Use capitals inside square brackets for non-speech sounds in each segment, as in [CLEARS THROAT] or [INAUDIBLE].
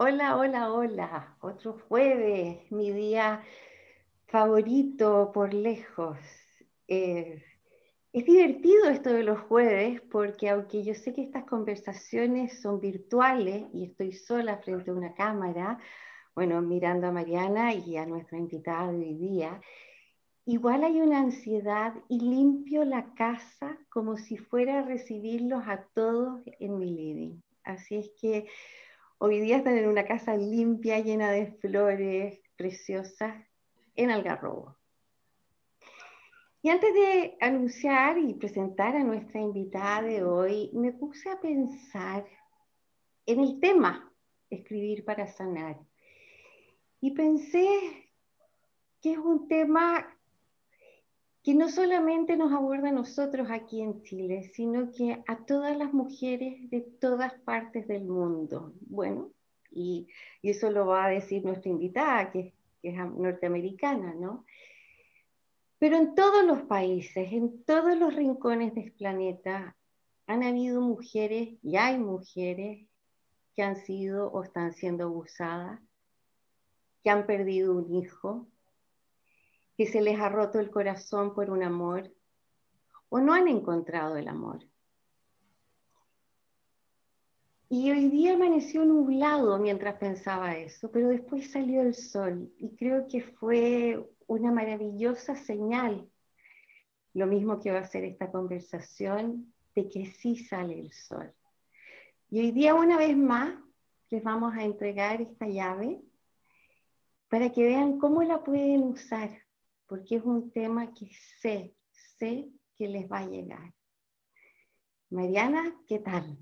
Hola, hola, hola. Otro jueves, mi día favorito por lejos. Eh, es divertido esto de los jueves porque aunque yo sé que estas conversaciones son virtuales y estoy sola frente a una cámara, bueno, mirando a Mariana y a nuestra invitada de hoy día, igual hay una ansiedad y limpio la casa como si fuera a recibirlos a todos en mi living. Así es que Hoy día están en una casa limpia, llena de flores preciosas, en Algarrobo. Y antes de anunciar y presentar a nuestra invitada de hoy, me puse a pensar en el tema, escribir para sanar. Y pensé que es un tema que no solamente nos aborda a nosotros aquí en Chile, sino que a todas las mujeres de todas partes del mundo. Bueno, y, eso lo va a decir nuestra invitada, que, que es norteamericana, ¿no? Pero en todos los países, en todos los rincones del planeta, han habido mujeres y hay mujeres que han sido o están siendo abusadas, que han perdido un hijo, que se les ha roto el corazón por un amor o no han encontrado el amor. Y hoy día amaneció nublado mientras pensaba eso, pero después salió el sol y creo que fue una maravillosa señal, lo mismo que va a ser esta conversación, de que sí sale el sol. Y hoy día una vez más les vamos a entregar esta llave para que vean cómo la pueden usar porque es un tema que sé, sé que les va a llegar. Mariana, ¿qué tal?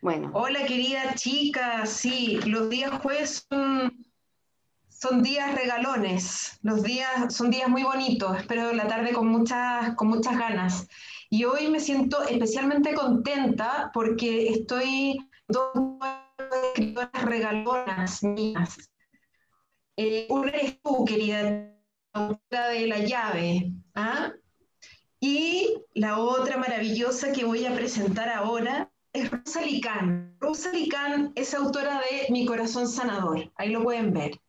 Bueno. Hola, querida chica. Sí, los días jueves son, días regalones. Los días son días muy bonitos. Espero la tarde con muchas, con muchas ganas. Y hoy me siento especialmente contenta porque estoy dos regalonas mías. Eh, una eres tú, querida, la de la llave. ¿ah? Y la otra maravillosa que voy a presentar ahora es Rosa Licán. Rosa Licán es autora de Mi corazón sanador. Ahí lo pueden ver.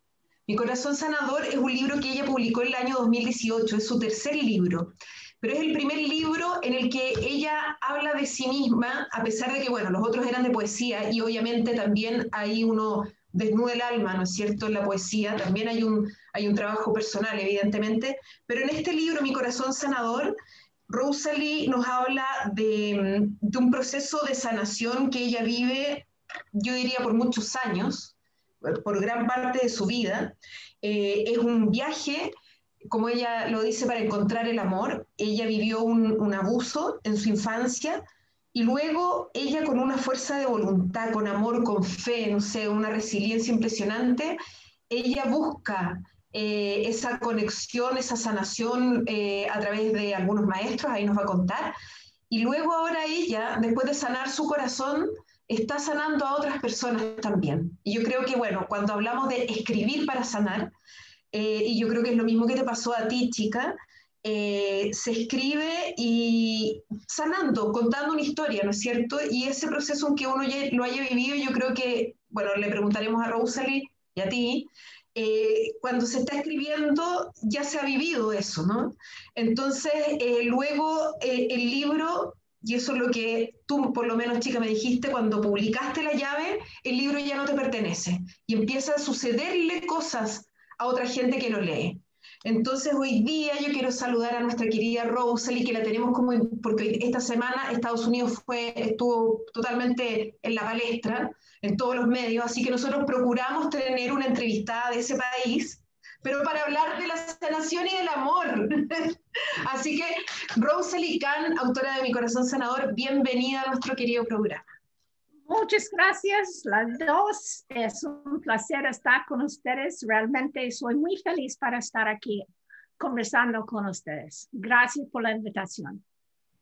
Mi corazón sanador es un libro que ella publicó en el año 2018, es su tercer libro, pero es el primer libro en el que ella habla de sí misma, a pesar de que, bueno, los otros eran de poesía y obviamente también hay uno desnuda el alma, ¿no es cierto?, en la poesía, también hay un, hay un trabajo personal, evidentemente, pero en este libro, Mi corazón sanador, Rosalie nos habla de, de, un proceso de sanación que ella vive, yo diría, por muchos años, por gran parte de su vida. Eh, es un viaje, como ella lo dice, para encontrar el amor. Ella vivió un, un abuso en su infancia, y luego ella con una fuerza de voluntad, con amor, con fe, no sé, una resiliencia impresionante, ella busca eh, esa conexión, esa sanación eh, a través de algunos maestros, ahí nos va a contar. Y luego ahora ella, después de sanar su corazón, está sanando a otras personas también. Y yo creo que, bueno, cuando hablamos de escribir para sanar, eh, y yo creo que es lo mismo que te pasó a ti, chica, eh, se escribe y sanando, contando una historia, ¿no es cierto? Y ese proceso, aunque uno ya lo haya vivido, yo creo que, bueno, le preguntaremos a Rosalie y a ti, eh, cuando se está escribiendo ya se ha vivido eso, ¿no? Entonces, eh, luego el libro, y eso es lo que tú, por lo menos, chica, me dijiste, cuando publicaste la llave, el libro ya no te pertenece y empieza a sucederle cosas a otra gente que lo lee. Entonces hoy día yo quiero saludar a nuestra querida Rosalie, que la tenemos como, porque esta semana Estados Unidos fue, estuvo totalmente en la palestra, en todos los medios, así que nosotros procuramos tener una entrevistada de ese país, pero para hablar de la sanación y del amor. [LAUGHS] así que Rosalie Kahn, autora de Mi Corazón Sanador, bienvenida a nuestro querido programa. Muchas gracias, las dos. Es un placer estar con ustedes. Realmente soy muy feliz para estar aquí conversando con ustedes. Gracias por la invitación.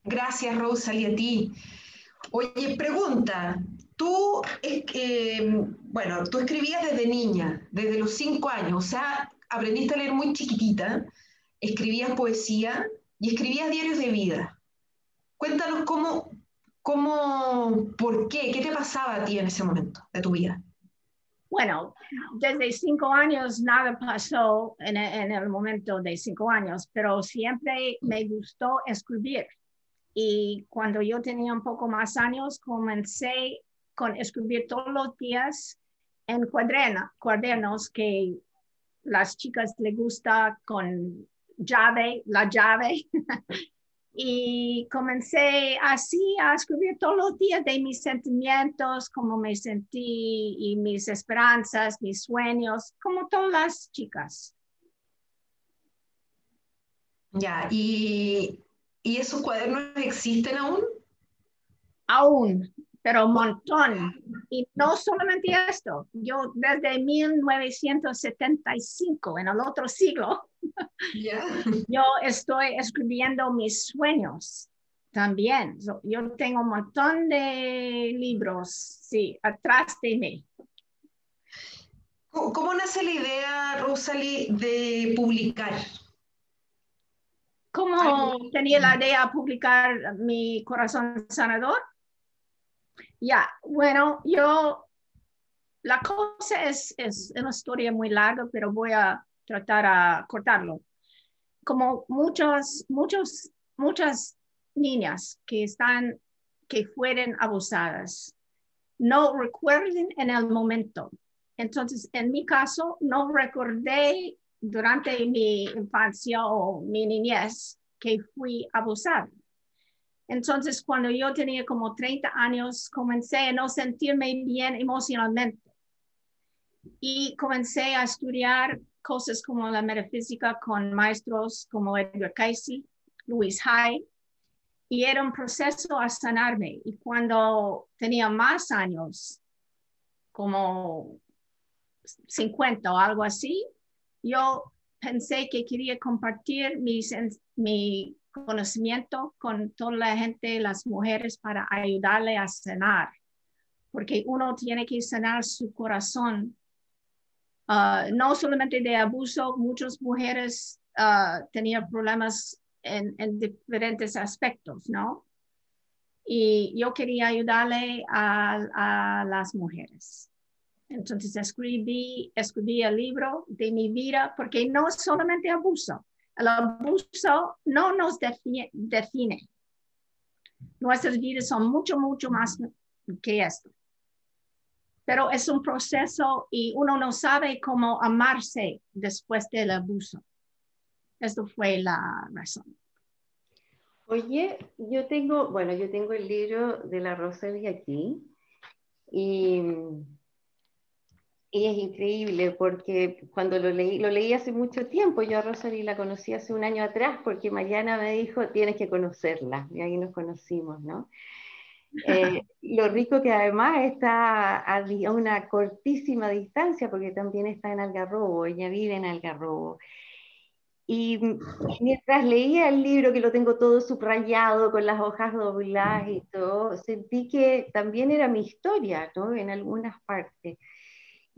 Gracias, Rosalie, a ti. Oye, pregunta, tú, eh, bueno, tú escribías desde niña, desde los cinco años, o sea, aprendiste a leer muy chiquitita, escribías poesía y escribías diarios de vida. Cuéntanos cómo, ¿Cómo, por qué? ¿Qué te pasaba a ti en ese momento de tu vida? Bueno, desde cinco años nada pasó en, en, el momento de cinco años, pero siempre me gustó escribir. Y cuando yo tenía un poco más años, comencé con escribir todos los días en cuadernos, cuadernos que las chicas les gusta con llave, la llave. [LAUGHS] y comencé así a escribir todos los días de mis sentimientos, cómo me sentí y mis esperanzas, mis sueños, como todas las chicas. Ya, ¿y, ¿y esos cuadernos existen aún? Aún, pero un montón. Y no solamente esto, yo desde 1975, en el otro siglo, [LAUGHS] yo estoy escribiendo mis sueños también. yo tengo un montón de libros, sí, atrás de mí. ¿Cómo, nace la idea, Rosalie, de publicar? ¿Cómo tenía la idea de publicar mi corazón sanador? Ya, bueno, yo, la cosa es, es una historia muy larga, pero voy a tratar a cortarlo. Como muchos, muchos, muchas niñas que están, que fueron abusadas, no recuerden en el momento. Entonces, en mi caso, no recordé durante mi infancia o mi niñez que fui abusada. Entonces, cuando yo tenía como 30 años, comencé a no sentirme bien emocionalmente y comencé a estudiar cosas como la metafísica con maestros como Edgar Cayce, Luis Hay, y era un proceso a sanarme. Y cuando tenía más años, como 50 o algo así, yo pensé que quería compartir mi, mi conocimiento con toda la gente, las mujeres, para ayudarle a sanar, porque uno tiene que sanar su corazón. Ah, no solamente de abuso, muchas mujeres uh, tenían problemas en, en, diferentes aspectos, ¿no? Y yo quería ayudarle a, a las mujeres. Entonces escribí, escribí el libro de mi vida, porque no solamente abuso, el abuso no nos define. Nuestras vidas son mucho, mucho más que esto. Pero es un proceso y uno no sabe cómo amarse después del abuso. Esto fue la razón. Oye, yo tengo, bueno, yo tengo el libro de la Rosalía aquí y y es increíble porque cuando lo leí, lo leí hace mucho tiempo, yo a Rosalie la conocí hace un año atrás porque Mariana me dijo, tienes que conocerla, y ahí nos conocimos, ¿no? Eh, [LAUGHS] lo rico que además está a una cortísima distancia porque también está en Algarrobo, ella vive en Algarrobo. Y mientras leía el libro, que lo tengo todo subrayado con las hojas dobladas y todo, sentí que también era mi historia, ¿no? En algunas partes.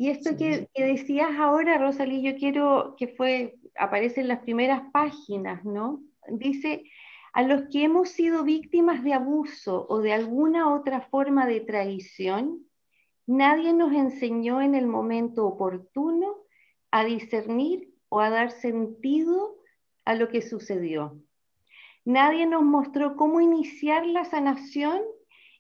Y esto que, decías ahora, Rosalí, yo quiero que fue, aparece en las primeras páginas, ¿no? Dice, a los que hemos sido víctimas de abuso o de alguna otra forma de traición, nadie nos enseñó en el momento oportuno a discernir o a dar sentido a lo que sucedió. Nadie nos mostró cómo iniciar la sanación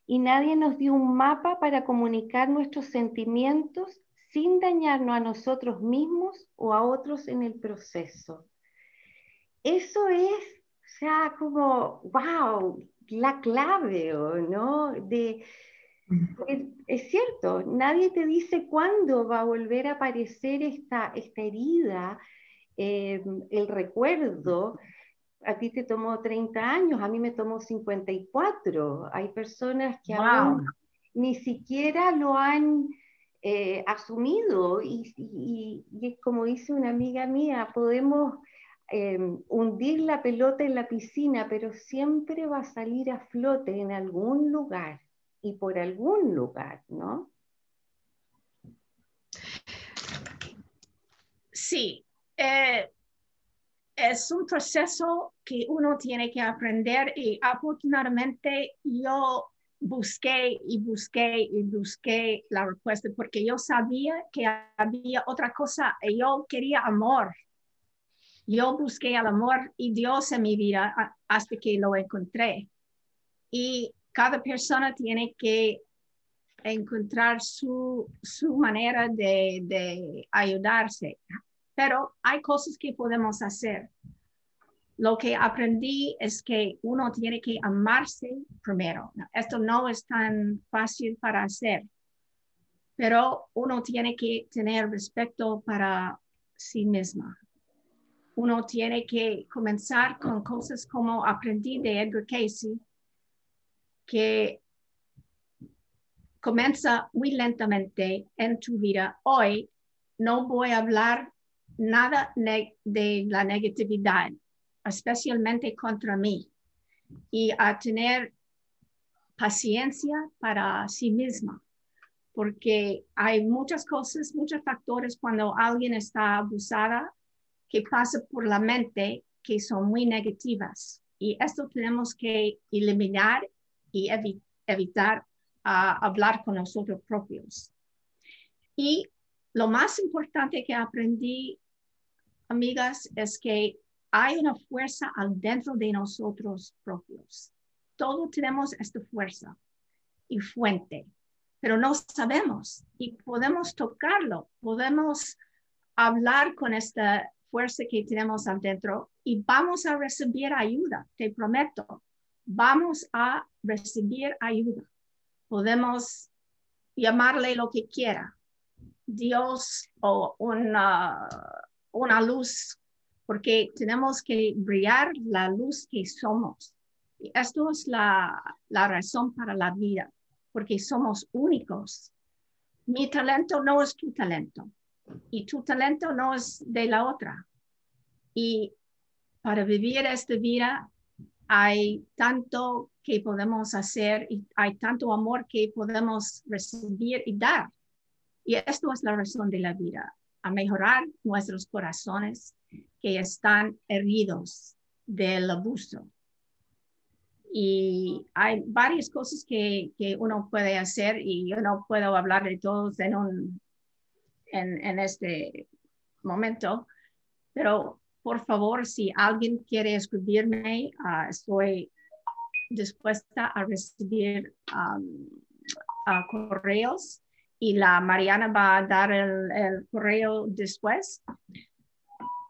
y nadie nos dio un mapa para comunicar nuestros sentimientos sin dañarnos a nosotros mismos o a otros en el proceso. Eso es, o sea, como, wow, la clave, ¿no? De, es, cierto, nadie te dice cuándo va a volver a aparecer esta, esta herida, eh, el recuerdo. A ti te tomó 30 años, a mí me tomó 54. Hay personas que aún ni siquiera lo han eh, asumido y, y, como dice una amiga mía, podemos em, hundir la pelota en la piscina, pero siempre va a salir a flote en algún lugar y por algún lugar, ¿no? Sí, eh, es un proceso que uno tiene que aprender y afortunadamente yo busqué y busqué y busqué la respuesta porque yo sabía que había otra cosa. Yo quería amor. Yo busqué el amor y Dios en mi vida hasta que lo encontré. Y cada persona tiene que encontrar su, su manera de, de ayudarse. Pero hay cosas que podemos hacer. Lo que aprendí es que uno tiene que amarse primero. Esto no es tan fácil para hacer, pero uno tiene que tener respeto para sí misma. Uno tiene que comenzar con cosas como aprendí de Edgar Casey, que comienza muy lentamente en tu vida. Hoy no voy a hablar nada de la negatividad, especialmente contra mí, y a tener paciencia para sí misma, porque hay muchas cosas, muchos factores cuando alguien está abusada que pasa por la mente que son muy negativas. Y esto tenemos que eliminar y evitar hablar con nosotros propios. Y lo más importante que aprendí, amigas, es que hay una fuerza adentro de nosotros propios. Todos tenemos esta fuerza y fuente, pero no sabemos y podemos tocarlo, podemos hablar con esta fuerza que tenemos adentro y vamos a recibir ayuda, te prometo, vamos a recibir ayuda podemos llamarle lo que quiera, Dios o una, una luz, porque tenemos que brillar la luz que somos. Y esto es la, la razón para la vida, porque somos únicos. Mi talento no es tu talento y tu talento no es de la otra. Y para vivir esta vida hay tanto que podemos hacer y hay tanto amor que podemos recibir y dar. Y esto es la razón de la vida, a mejorar nuestros corazones que están heridos del abuso. Y hay varias cosas que, que uno puede hacer y yo no puedo hablar de todos en, un, en, en este momento, pero por favor, si alguien quiere escribirme, uh, estoy dispuesta a recibir um, correos y la Mariana va a dar el, correo después.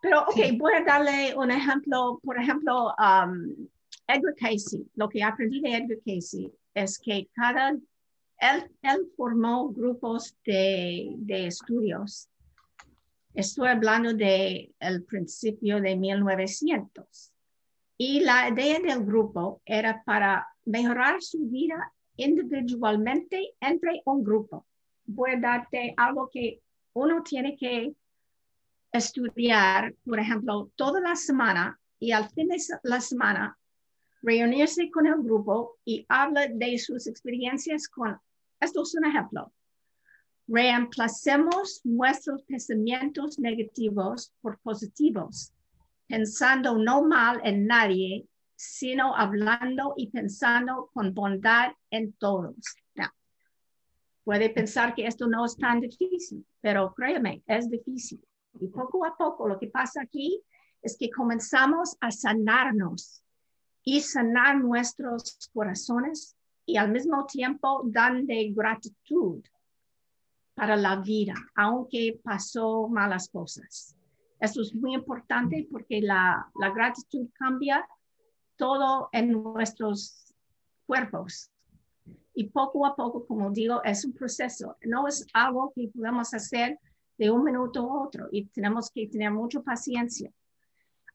Pero, ok, voy a darle un ejemplo. Por ejemplo, um, Edward Casey. Lo que aprendí de Edward Casey es que cada, él, él formó grupos de, de estudios. Estoy hablando del el principio de 1900 y la idea del grupo era para mejorar su vida individualmente entre un grupo. Voy a darte algo que uno tiene que estudiar, por ejemplo, toda la semana y al fin de la semana reunirse con el grupo y hablar de sus experiencias con, esto es un ejemplo, reemplacemos nuestros pensamientos negativos por positivos pensando no mal en nadie, sino hablando y pensando con bondad en todos. puede pensar que esto no es tan difícil, pero créeme, es difícil. Y poco a poco lo que pasa aquí es que comenzamos a sanarnos y sanar nuestros corazones y al mismo tiempo dan de gratitud para la vida, aunque pasó malas cosas. Eso es muy importante porque la, la gratitud cambia todo en nuestros cuerpos. Y poco a poco, como digo, es un proceso. No es algo que podemos hacer de un minuto a otro y tenemos que tener mucha paciencia.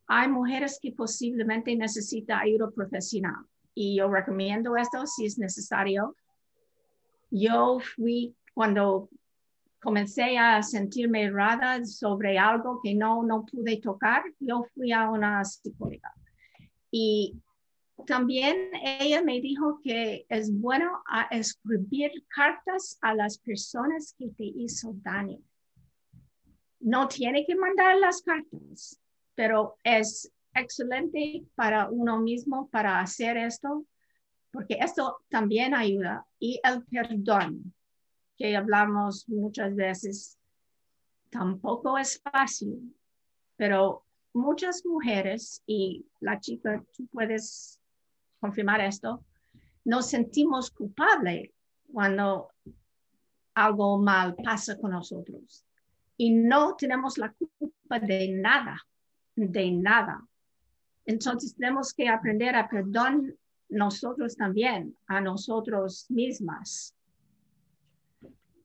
Hay mujeres que posiblemente necesitan ayuda profesional y yo recomiendo esto si es necesario. Yo fui cuando comencé a sentirme errada sobre algo que no, no pude tocar, yo fui a una psicóloga. Y también ella me dijo que es bueno escribir cartas a las personas que te hizo daño. No tiene que mandar las cartas, pero es excelente para uno mismo para hacer esto porque esto también ayuda. Y el perdón, que hablamos muchas veces, tampoco es fácil, pero muchas mujeres, y la chica, tú puedes confirmar esto, nos sentimos culpables cuando algo mal pasa con nosotros. Y no tenemos la culpa de nada, de nada. Entonces tenemos que aprender a perdonar nosotros también, a nosotros mismas.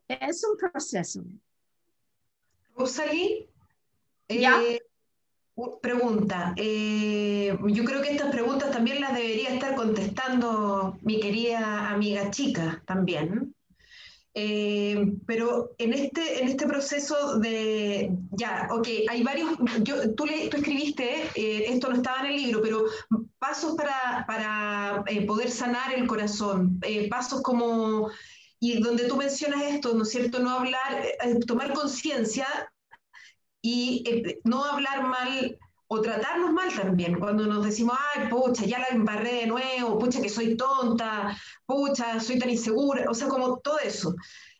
Es un proceso. Rosalie, eh, pregunta. Eh, yo creo que estas preguntas también las debería estar contestando mi querida amiga chica también. Eh, pero en este, en este proceso de, ya, ok, hay varios, yo, tú, le, tú escribiste, esto no estaba en el libro, pero pasos para, para poder sanar el corazón, pasos como y donde tú mencionas esto, ¿no es cierto? No hablar, eh, tomar conciencia y eh, no hablar mal o tratarnos mal también, cuando nos decimos, ay, pucha, ya la embarré de nuevo, pucha, que soy tonta, pucha, soy tan insegura, o sea, como todo eso.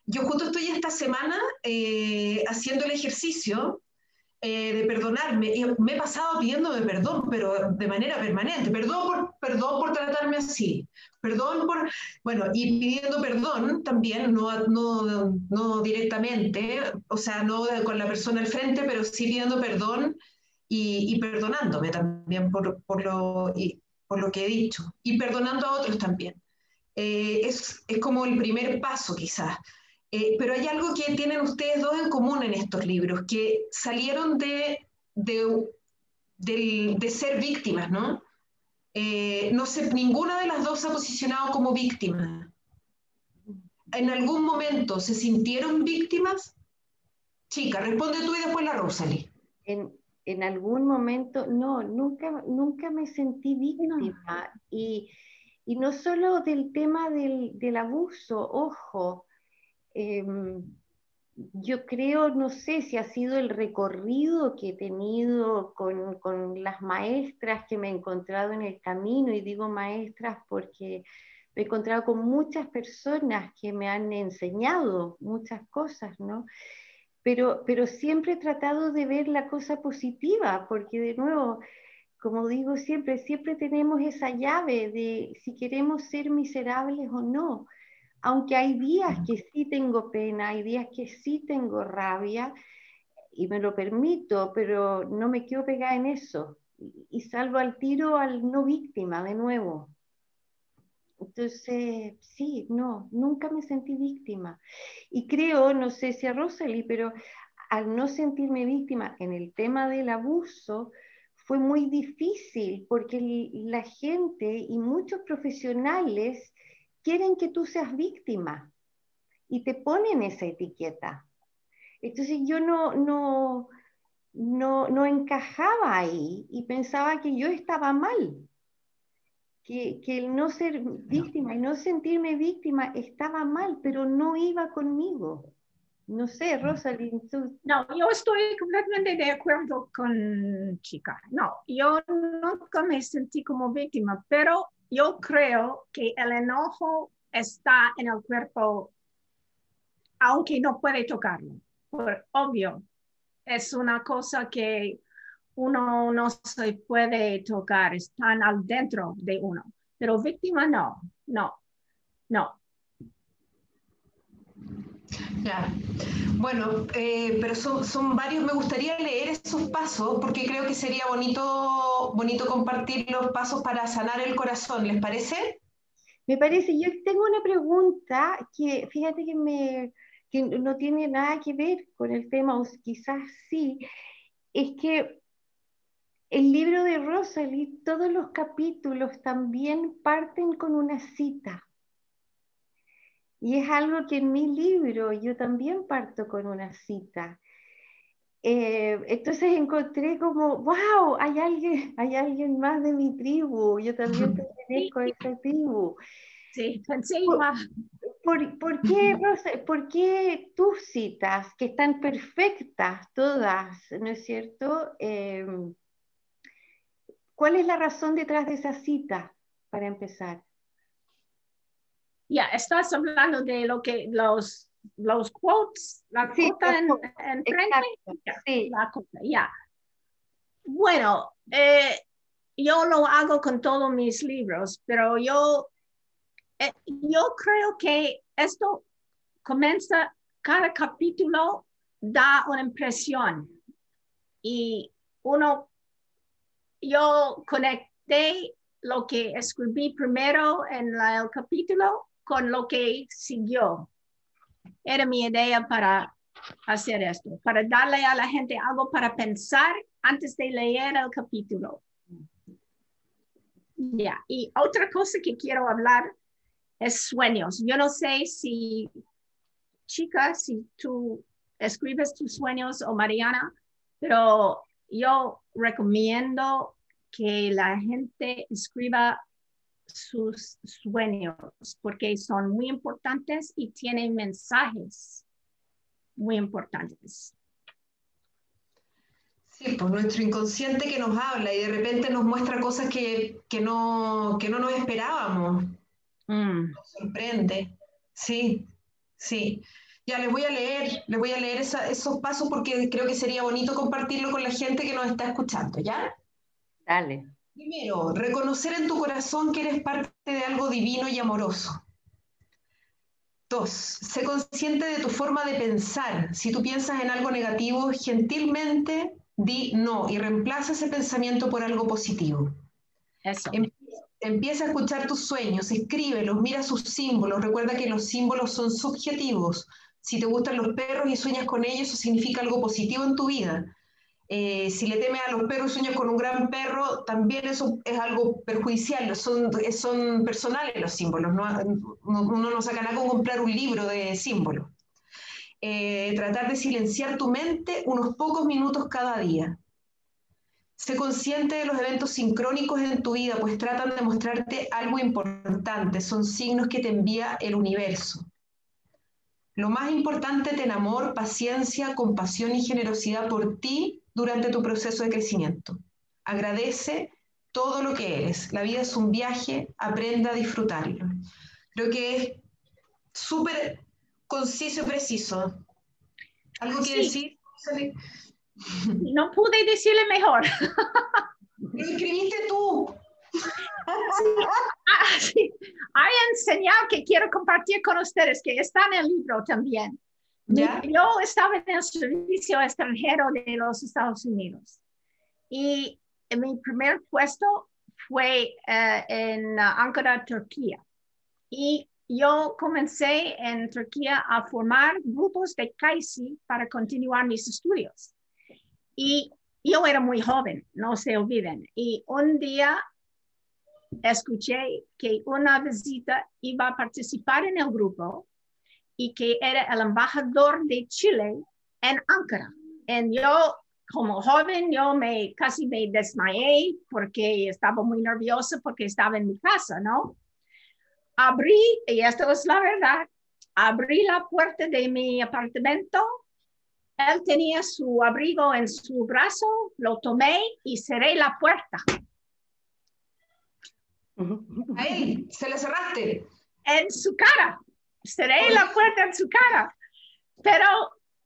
Yo justo estoy esta semana eh, haciendo el ejercicio eh, de perdonarme. Y me he pasado pidiéndome perdón, pero de manera permanente. Perdón por, perdón por tratarme así. Perdón por, bueno, y pidiendo perdón también, no, no, no directamente, o sea, no con la persona al frente, pero sí pidiendo perdón y, y perdonándome también por, por, lo, y, por lo que he dicho. Y perdonando a otros también. Eh, es, es como el primer paso quizás. Eh, pero hay algo que tienen ustedes dos en común en estos libros, que salieron de, de, de, ser víctimas, ¿no? Eh, no sé, ninguna de las dos se ha posicionado como víctima. ¿En algún momento se sintieron víctimas? Chica, responde tú y después la Rosalie. En, en algún momento, no, nunca, nunca me sentí víctima. Y, y, no solo del tema del, del abuso, ojo, Em, yo creo, no sé si ha sido el recorrido que he tenido con, con, las maestras que me he encontrado en el camino, y digo maestras porque me he encontrado con muchas personas que me han enseñado muchas cosas, ¿no? Pero, pero siempre he tratado de ver la cosa positiva, porque de nuevo, como digo siempre, siempre tenemos esa llave de si queremos ser miserables o no aunque hay días que sí tengo pena, hay días que sí tengo rabia y me lo permito, pero no me quiero pegar en eso y, salvo al tiro al no víctima de nuevo. Entonces, sí, no, nunca me sentí víctima. Y creo, no sé si a Rosalie, pero al no sentirme víctima en el tema del abuso, fue muy difícil porque la gente y muchos profesionales quieren que tú seas víctima y te ponen esa etiqueta. Entonces yo no, no, no, no encajaba ahí y pensaba que yo estaba mal, que, que, el no ser víctima y no sentirme víctima estaba mal, pero no iba conmigo. No sé, Rosalind. No, yo estoy completamente de acuerdo con Chica. No, yo nunca me sentí como víctima, pero yo creo que el enojo está en el cuerpo, aunque no puede tocarlo. Por obvio, es una cosa que uno no se puede tocar, están al dentro de uno. Pero víctima no, no, no. Ya. Bueno, eh, pero son, son, varios. Me gustaría leer esos pasos porque creo que sería bonito, bonito compartir los pasos para sanar el corazón. ¿Les parece? Me parece. Yo tengo una pregunta que, fíjate que, me, que no tiene nada que ver con el tema, o quizás sí. Es que el libro de Rosalie, todos los capítulos también parten con una cita. Y es algo que en mi libro yo también parto con una cita. Eh, entonces encontré como, wow, hay alguien, hay alguien más de mi tribu, yo también pertenezco a esa tribu. Sí, ¿Por, por, qué, ¿Por qué tus citas, que están perfectas todas, ¿no es cierto? Eh, ¿Cuál es la razón detrás de esa cita, para empezar? Ya, estás hablando de lo que los, los quotes, la Sí, cota en, en frente. Sí. la cota, ya. Bueno, eh, yo lo hago con todos mis libros, pero yo, eh, yo creo que esto comienza, cada capítulo da una impresión y uno, yo conecté lo que escribí primero en el capítulo con lo que siguió. Era mi idea para hacer esto, para darle a la gente algo para pensar antes de leer el capítulo. Ya, y otra cosa que quiero hablar es sueños. Yo no sé si, chica, si tú escribes tus sueños o Mariana, pero yo recomiendo que la gente escriba sus sueños porque son muy importantes y tienen mensajes muy importantes. Sí, pues nuestro inconsciente que nos habla y de repente nos muestra cosas que, que no, que no nos esperábamos. Mm, Nos sorprende. Sí, sí. Ya les voy a leer, les voy a leer esa- esos pasos porque creo que sería bonito compartirlo con la gente que nos está escuchando, ¿ya? Dale. Primero, reconocer en tu corazón que eres parte de algo divino y amoroso. Dos, sé consciente de tu forma de pensar. Si tú piensas en algo negativo, gentilmente di no y reemplaza ese pensamiento por algo positivo. eso. Em- Empieza a escuchar tus sueños, escríbelos, mira sus símbolos. Recuerda que los símbolos son subjetivos. Si te gustan los perros y sueñas con ellos, eso significa algo positivo en tu vida. Eh, si le temes a los perros y sueñas con un gran perro, también eso es algo perjudicial. Son, son personales los símbolos. No- Uno no saca nada con comprar un libro de símbolos. Eh, tratar de silenciar tu mente unos pocos minutos cada día. Sé consciente de los eventos sincrónicos en tu vida, pues tratan de mostrarte algo importante, son signos que te envía el universo. Lo más importante, ten amor, paciencia, compasión y generosidad por ti durante tu proceso de crecimiento. Agradece todo lo que eres. La vida es un viaje, aprenda a disfrutarlo. Creo que es súper conciso y preciso. ¿Algo que Sí. decir? No pude decirle mejor. [LAUGHS] Lo escribiste tú. [LAUGHS] Ah, sí. Hay un señal que quiero compartir con ustedes, que está en el libro también. Yo estaba en el servicio extranjero de los Estados Unidos y mi primer puesto fue eh, en uh, Ankara, Turquía. Y yo comencé en Turquía a formar grupos de Kaisi para continuar mis estudios. Y yo era muy joven, no se olviden. Y un día escuché que una visita iba a participar en el grupo y que era el embajador de Chile en Ankara. Y yo, como joven, yo me casi me desmayé porque estaba muy nerviosa porque estaba en mi casa, ¿no? Abrí, y esto es la verdad, abrí la puerta de mi apartamento. Él tenía su abrigo en su brazo, lo tomé y cerré la puerta. A él, se le cerraste. en su cara. Cerré la puerta en su cara. Pero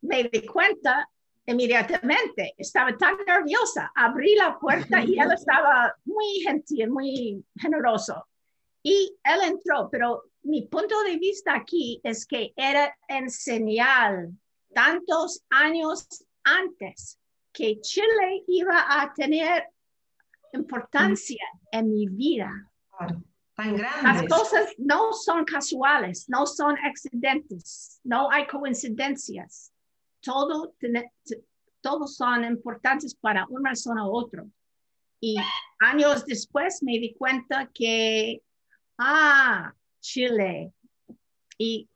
me di cuenta inmediatamente. Estaba tan nerviosa. Abrí la puerta y él [LAUGHS] estaba muy gentil, muy generoso. Y él entró, pero mi punto de vista aquí es que era en señal tantos años antes que Chile iba a tener importancia en mi vida. Tan Las cosas no son casuales, no son accidentes, no hay coincidencias. Todo, todos son importantes para una razón u otra. Y años después me di cuenta que, ah, Chile, y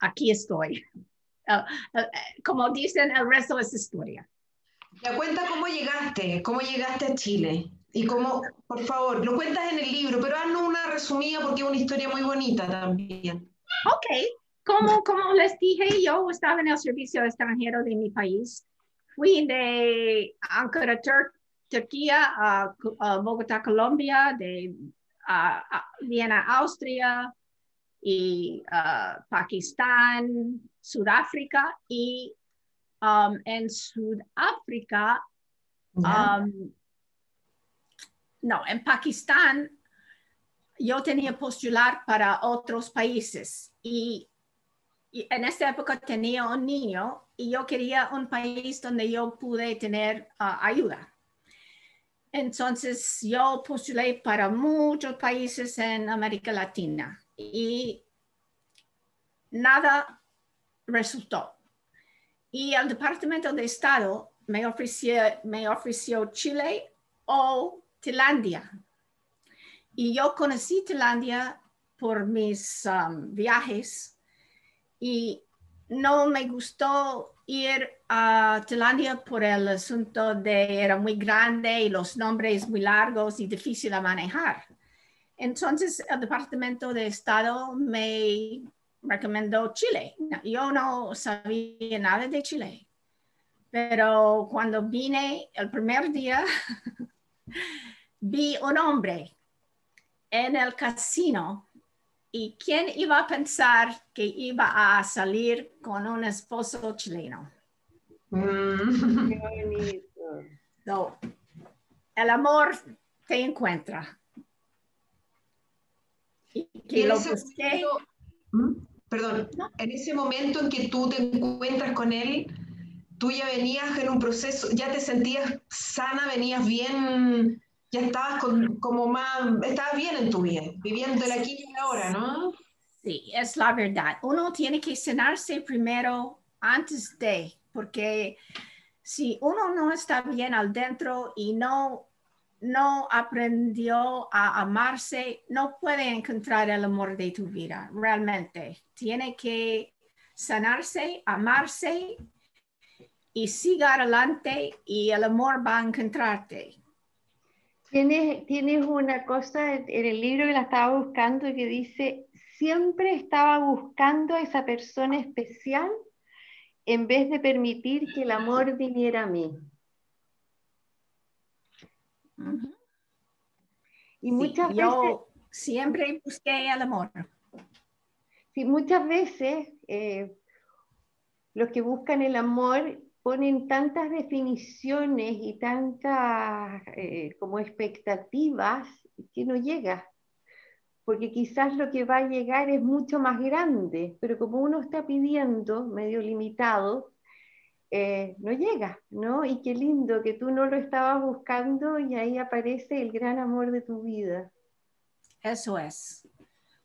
aquí estoy. [LAUGHS] Ah, ah, como dicen, el resto es historia. Ya cuenta cómo llegaste, cómo llegaste a Chile. Y cómo, por favor, lo cuentas en el libro, pero haznos una resumida porque es una historia muy bonita también. Ok, como, como les dije, yo estaba en el servicio extranjero de mi país. Fui de Ankara, Tur- Turquía, a, a Bogotá, Colombia, de a- a Viena, Austria, y uh, Pakistán, Sudáfrica y um, en Sudáfrica, um, no, en Pakistán yo tenía postular para otros países y, en esta época tenía un niño y yo quería un país donde yo pude tener uh, ayuda. Entonces yo postulé para muchos países en América Latina y nada resultó. Y el Departamento de Estado me ofreció, me ofreció Chile o Tailandia. Y yo conocí Tailandia por mis um, viajes y no me gustó ir a Tailandia por el asunto de era muy grande y los nombres muy largos y difícil de manejar. Entonces el Departamento de Estado me recomendó Chile. Yo no sabía nada de Chile, pero cuando vine el primer día, [LAUGHS] vi un hombre en el casino y quién iba a pensar que iba a salir con un esposo chileno. Mm. el amor te encuentra. Y lo busqué. ¿Mm? Perdón, en ese momento en que tú te encuentras con él, tú ya venías en un proceso, ya te sentías sana, venías bien, ya estabas como más, estabas bien en tu vida, viviendo el aquí y ahora, ¿no? Sí, es la verdad. Uno tiene que sanarse primero antes de, porque si uno no está bien al dentro y no no aprendió a amarse, no puede encontrar el amor de tu vida, realmente. Tiene que sanarse, amarse y sigue adelante y el amor va a encontrarte. Tienes, tienes una cosa en el libro que la estaba buscando y que dice, siempre estaba buscando a esa persona especial en vez de permitir que el amor viniera a mí. Y muchas yo siempre busqué el amor. Sí, muchas veces eh, los que buscan el amor ponen tantas definiciones y tantas eh, como expectativas que no llega, porque quizás lo que va a llegar es mucho más grande, pero como uno está pidiendo medio limitado, eh, no llega, ¿no? Y qué lindo que tú no lo estabas buscando y ahí aparece el gran amor de tu vida. Eso es.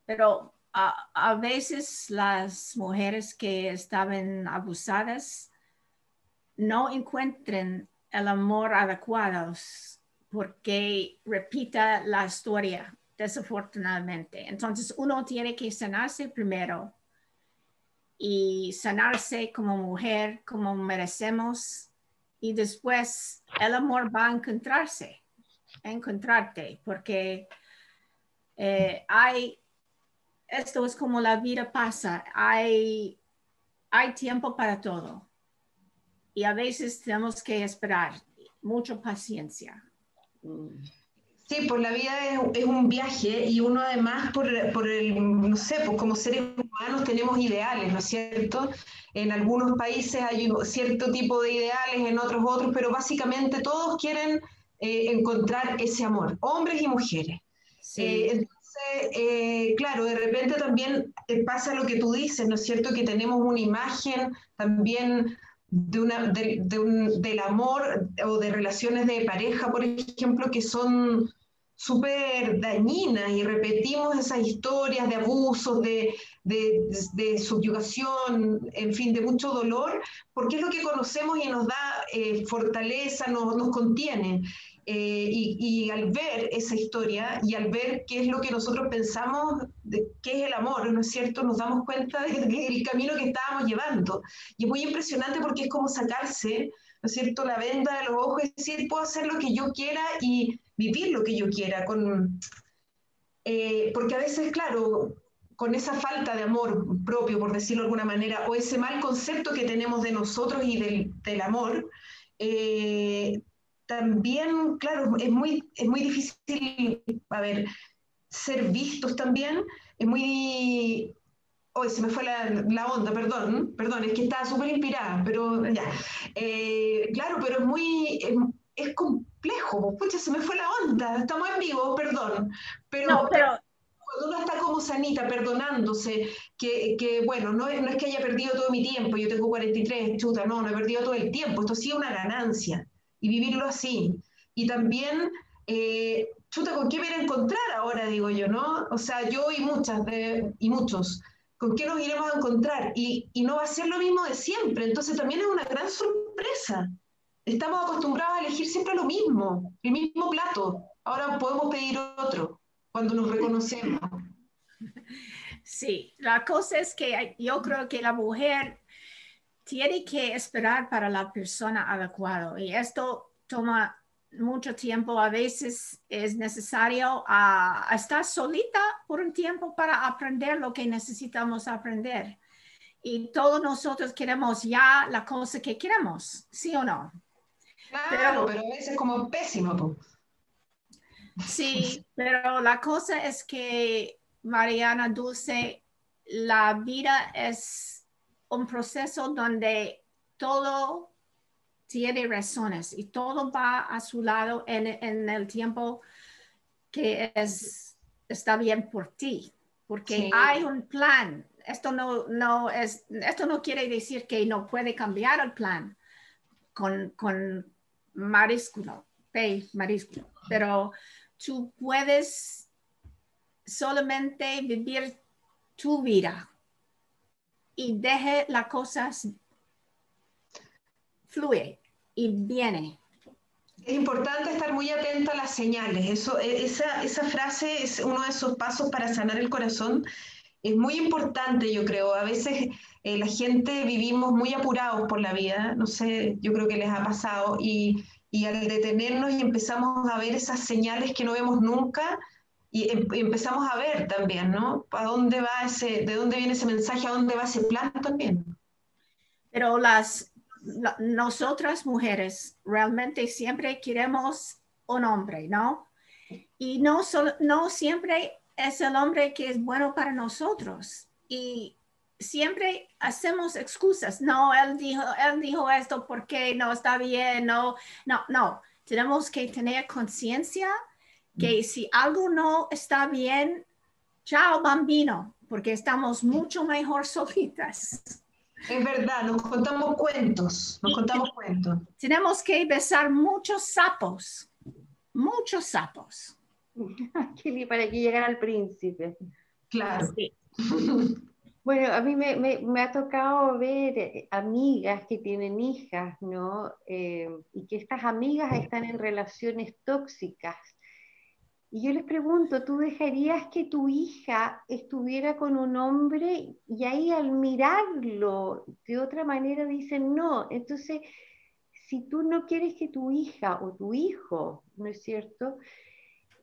Pero a, veces las mujeres que estaban abusadas no encuentran el amor adecuado porque repita la historia, desafortunadamente. Entonces uno tiene que sanarse primero y sanarse como mujer, como merecemos, y después el amor va a encontrarse, a encontrarte, porque eh, hay, esto es como la vida pasa, hay, hay tiempo para todo. Y a veces tenemos que esperar, mucha paciencia. Sí, por la vida es, un viaje y uno además por, por, el, no sé, pues como seres humanos tenemos ideales, ¿no es cierto? En algunos países hay cierto tipo de ideales, en otros otros, pero básicamente todos quieren eh, encontrar ese amor, hombres y mujeres. Eh, entonces, eh, claro, de repente también pasa lo que tú dices, ¿no es cierto? Que tenemos una imagen también de una, de un, del amor o de relaciones de pareja, por ejemplo, que son súper dañinas y repetimos esas historias de abusos, de, de, subyugación, en fin, de mucho dolor, porque es lo que conocemos y nos da eh, fortaleza, nos, nos contiene. Eh, y, y, al ver esa historia y al ver qué es lo que nosotros pensamos, de, qué es el amor, ¿no es cierto? Nos damos cuenta del camino que estábamos llevando. Y es muy impresionante porque es como sacarse, ¿no es cierto?, la venda de los ojos y decir, puedo hacer lo que yo quiera y vivir lo que yo quiera, con, eh, porque a veces, claro, con esa falta de amor propio, por decirlo de alguna manera, o ese mal concepto que tenemos de nosotros y del, del amor, eh, también, claro, es muy, es muy difícil, a ver, ser vistos también, es muy... Hoy se me fue la, onda, perdón, perdón, es que estaba súper inspirada, pero ya. Eh, claro, pero es muy, es, complejo, pucha, se me fue la onda, estamos en vivo, perdón, pero, pero... cuando uno está como sanita, perdonándose, que, que bueno, no es, no es, que haya perdido todo mi tiempo, yo tengo 43, chuta, no, no he perdido todo el tiempo, esto sí es una ganancia, y vivirlo así. Y también eh, chuta, ¿con qué me a encontrar ahora, digo yo, no? O sea, yo y muchas y muchos, ¿con qué nos iremos a encontrar? Y, y, no va a ser lo mismo de siempre, entonces también es una gran sorpresa. Estamos acostumbrados a elegir siempre lo mismo, el mismo plato. Ahora podemos pedir otro cuando nos reconocemos. [LAUGHS] Sí, la cosa es que yo creo que la mujer tiene que esperar para la persona adecuada y esto toma mucho tiempo, a veces es necesario ah, estar solita por un tiempo para aprender lo que necesitamos aprender. Y todos nosotros queremos ya la cosa que queremos, ¿sí o no? Claro, pero, a veces como pésimo. Sí, pero la cosa es que, Mariana Dulce, la vida es un proceso donde todo tiene razones y todo va a su lado en, el tiempo que es, está bien por ti, porque hay un plan. Esto no, no es, esto no quiere decir que no puede cambiar el plan con, con pero tú puedes solamente vivir tu vida y deje las cosas fluir y viene. Es importante estar muy atento a las señales. Eso, e, esa, esa frase es uno de esos pasos para sanar el corazón. Es muy importante, yo creo. A veces eh, la gente vivimos muy apurados por la vida, no sé, yo creo que les ha pasado, y, y al detenernos y empezamos a ver esas señales que no vemos nunca, y, em, y, empezamos a ver también, ¿no? ¿A dónde va ese, de dónde viene ese mensaje, a dónde va ese plan también? Pero las, nosotras mujeres realmente siempre queremos un hombre, ¿no? Y no, no siempre es el hombre que es bueno para nosotros. Y siempre hacemos excusas. No, él dijo, él dijo esto porque no está bien. No, no, no. Tenemos que tener conciencia que mm. si algo no está bien, chao bambino, porque estamos mucho mejor [LAUGHS] solitas. Es verdad, nos contamos cuentos, nos contamos cuentos. Tenemos que besar muchos sapos, muchos sapos. [LAUGHS] para que llegara al príncipe. Claro. [LAUGHS] Bueno, a mí me, ha tocado ver eh, amigas que tienen hijas, ¿no? Eh, y que estas amigas están en relaciones tóxicas y yo les pregunto, ¿tú dejarías que tu hija estuviera con un hombre y ahí al mirarlo de otra manera dicen no? Entonces, si tú no quieres que tu hija o tu hijo, ¿no es cierto?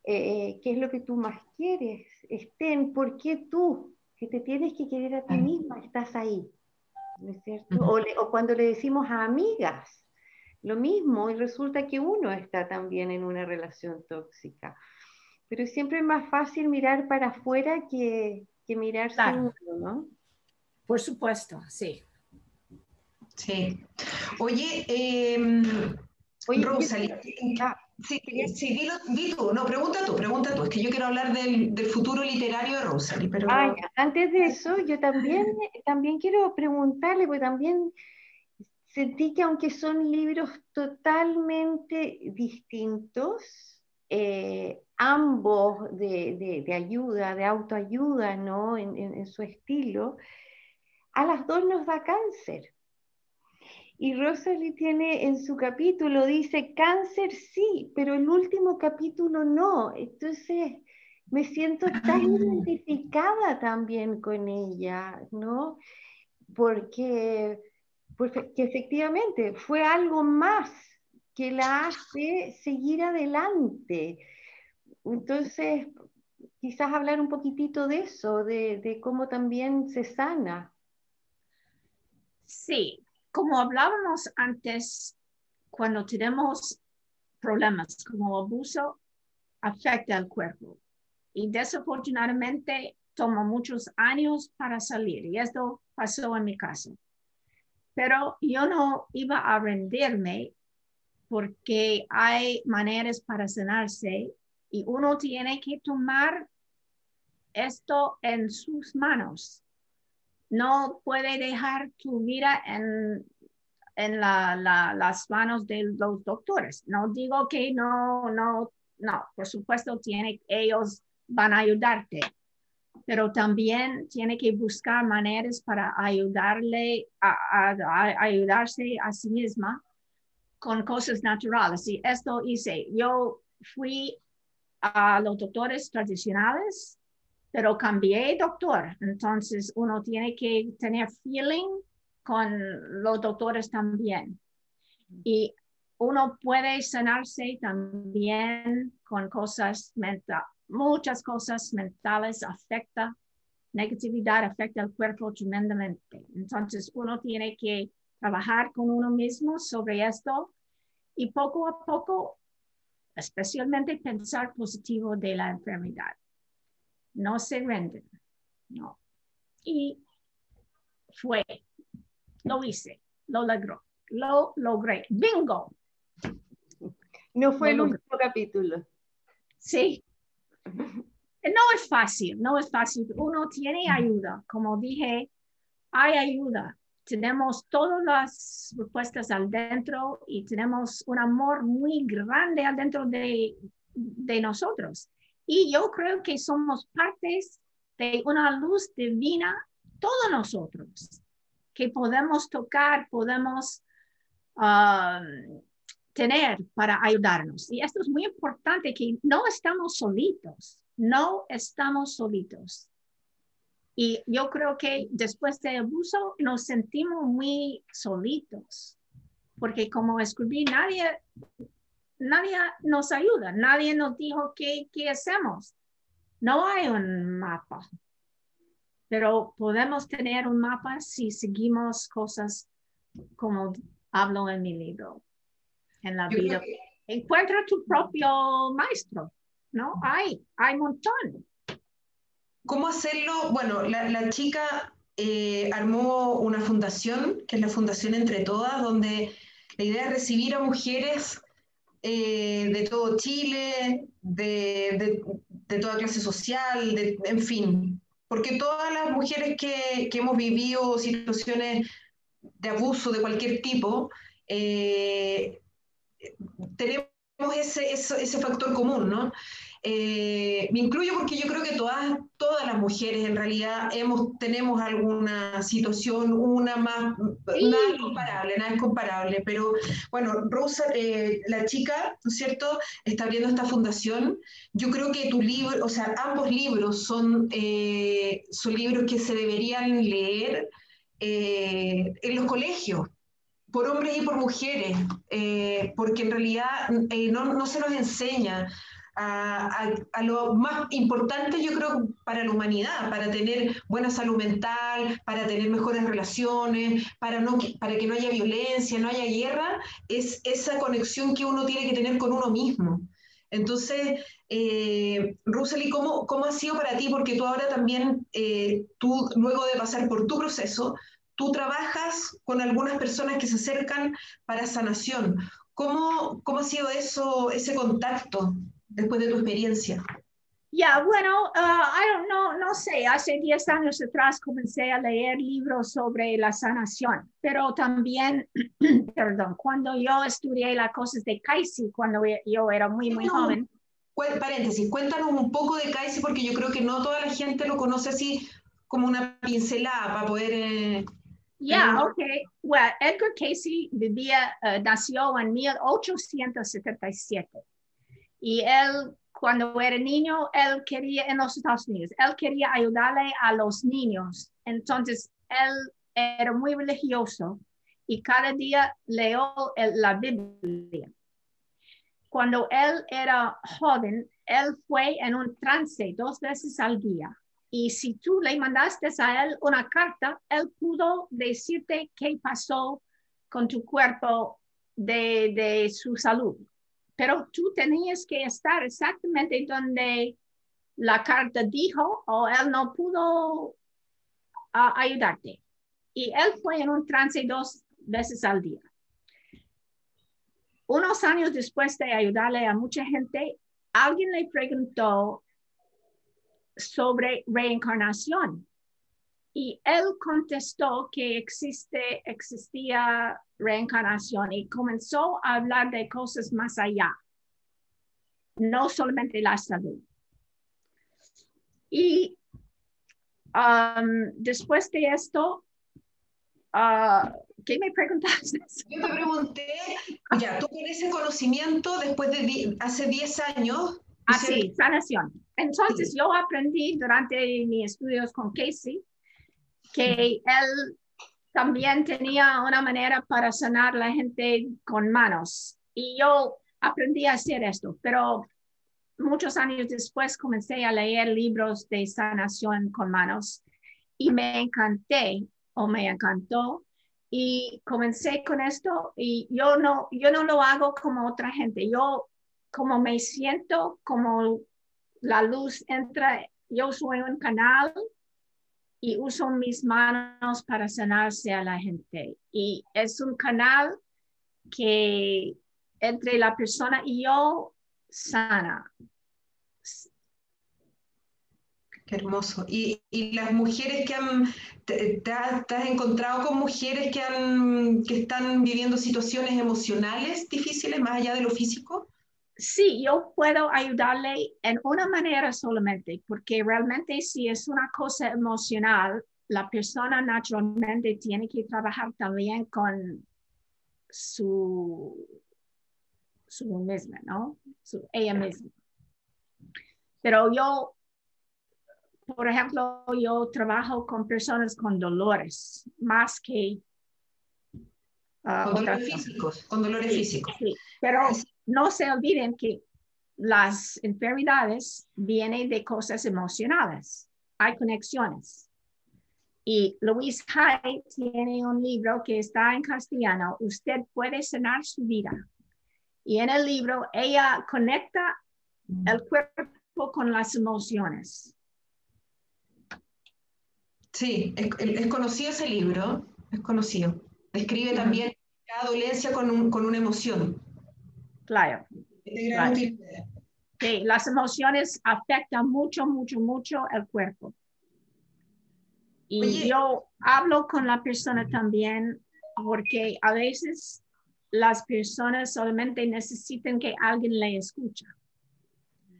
Eh, ¿Qué es lo que tú más quieres? Estén, ¿por qué tú, que te tienes que querer a ti misma, estás ahí? ¿No es cierto? o, o cuando le decimos a amigas, lo mismo, y resulta que uno está también en una relación tóxica pero siempre es más fácil mirar para afuera que, que mirar claro. ¿no? Por supuesto, sí. Sí. Oye, eh, Oye Rosalie, ah, sí, sí di, tú, no, pregunta tú, pregunta tú, es que yo quiero hablar del, del futuro literario de Rosalie, pero... antes de eso, yo también, también quiero preguntarle, porque también sentí que aunque son libros totalmente distintos, eh, ambos de, ayuda, de autoayuda, ¿no? En, su estilo, a las dos nos da cáncer. Y Rosalie tiene en su capítulo, dice, cáncer sí, pero el último capítulo no. Entonces, me siento tan identificada también con ella, ¿no? Porque, porque efectivamente fue algo más que la hace seguir adelante entonces, quizás hablar un poquitito de eso, de, cómo también se sana. Sí, como hablábamos antes, cuando tenemos problemas como abuso, afecta al cuerpo. y desafortunadamente tomó muchos años para salir y esto pasó en mi caso. Pero yo no iba a rendirme porque hay maneras para sanarse y uno tiene que tomar esto en sus manos. No puede dejar tu vida en, en las manos de los doctores. No digo que no, no, no, por supuesto, tiene, ellos van a ayudarte, pero también tiene que buscar maneras para ayudarle a, ayudarse a sí misma con cosas naturales. Y esto hice, yo fui a los doctores tradicionales, pero cambié doctor. Entonces uno tiene que tener feeling con los doctores también. Y uno puede sanarse también con cosas mentales, muchas cosas mentales afecta, negatividad afecta al cuerpo tremendamente. Entonces uno tiene que trabajar con uno mismo sobre esto y poco a poco, especialmente pensar positivo de la enfermedad. No se renden, no. Y fue, lo hice, lo logró, lo logré. Bingo. No fue el último capítulo. Sí. No es fácil, no es fácil. Uno tiene ayuda. Como dije, hay ayuda. Tenemos todas las respuestas al dentro y tenemos un amor muy grande al dentro de, de nosotros. Y yo creo que somos partes de una luz divina, todos nosotros, que podemos tocar, podemos um, tener para ayudarnos. Y esto es muy importante, que no estamos solitos, no estamos solitos. Y yo creo que después de abuso nos sentimos muy solitos, porque como escribí, nadie, nadie nos ayuda, nadie nos dijo qué, qué hacemos. No hay un mapa, pero podemos tener un mapa si seguimos cosas como hablo en mi libro en la vida. Encuentra tu propio maestro, ¿no? Hay, hay un montón. ¿Cómo hacerlo? Bueno, la, chica eh, armó una fundación, que es la Fundación Entre Todas, donde la idea es recibir a mujeres eh, de todo Chile, de, toda clase social, en fin, porque todas las mujeres que, hemos vivido situaciones de abuso de cualquier tipo, eh, tenemos ese, ese, factor común, ¿no? Eh, me incluyo porque yo creo que todas, todas las mujeres en realidad hemos, tenemos alguna situación, una más, nada comparable, nada es comparable, pero bueno, Rosa, eh, la chica, ¿no es cierto?, está abriendo esta fundación. Yo creo que tu libro, o sea, ambos libros son, eh, son libros que se deberían leer en los colegios, por hombres y por mujeres, eh, porque en realidad eh, no, no, se nos enseña a, a, lo más importante, yo creo, para la humanidad, para tener buena salud mental, para tener mejores relaciones, para, no, para que no haya violencia, no haya guerra, es esa conexión que uno tiene que tener con uno mismo. Entonces, eh, ¿cómo, ¿cómo, ha sido para ti? Porque tú ahora también, eh, tú luego de pasar por tu proceso, tú trabajas con algunas personas que se acercan para sanación. ¿Cómo, cómo ha sido eso, ese contacto después de tu experiencia? Ya, bueno, uh, no, no sé, hace 10 años atrás comencé a leer libros sobre la sanación, pero también, [CLEARS THROAT] perdón, cuando yo estudié las cosas de Kaisi, cuando yo era muy, muy joven. Paréntesis, cuéntanos un poco de Kaisi porque yo creo que no toda la gente lo conoce así como una pincelada para poder... Eh, ya, ok. Well, Edgar Casey vivía, uh, nació en 1877 y él, cuando era niño, él quería, en los Estados Unidos, él quería ayudarle a los niños. Entonces, él era muy religioso y cada día leyó la Biblia. Cuando él era joven, él fue en un trance dos veces al día y si tú le mandaste a él una carta, él pudo decirte qué pasó con tu cuerpo de, de su salud. Pero tú tenías que estar exactamente donde la carta dijo o él no pudo ah, ayudarte. Y él fue en un trance dos veces al día. Unos años después de ayudarle a mucha gente, alguien le preguntó sobre reencarnación. Y él contestó que existe, existía reencarnación y comenzó a hablar de cosas más allá, no solamente la salud. Y um, después de esto, uh, ¿qué me preguntaste? Yo te pregunté, ya, tú con ese conocimiento después de hace 10 años. Ah, sanación. Entonces yo aprendí durante mis estudios con Casey que él también tenía una manera para sanar a la gente con manos. Y yo aprendí a hacer esto, pero muchos años después comencé a leer libros de sanación con manos y me encanté o me encantó y comencé con esto y yo no, yo no lo hago como otra gente. Yo como me siento, como la luz entra, yo soy un canal y uso mis manos para sanarse a la gente. Y es un canal que entre la persona y yo sana. Qué hermoso. ¿Y, las mujeres que han, te, has encontrado con mujeres que, han, que están viviendo situaciones emocionales difíciles más allá de lo físico? Sí, yo puedo ayudarle en una manera solamente, porque realmente si es una cosa emocional, la persona naturalmente tiene que trabajar también con su, su misma, ¿no? Su, ella misma. Pero yo por ejemplo, yo trabajo con personas con dolores, más que... Uh, con dolores físicos, con dolores físicos. Sí, pero no se olviden que las enfermedades vienen de cosas emocionales, hay conexiones. Y Louise Hay tiene un libro que está en castellano, Usted puede sanar su vida. Y en el libro ella conecta el cuerpo con las emociones. Sí, es, conocido ese libro, es conocido. Describe también cada dolencia con, una emoción. Claro. Sí, las emociones afectan mucho, mucho, mucho el cuerpo. Y yo hablo con la persona también porque a veces las personas solamente necesitan que alguien le escuche.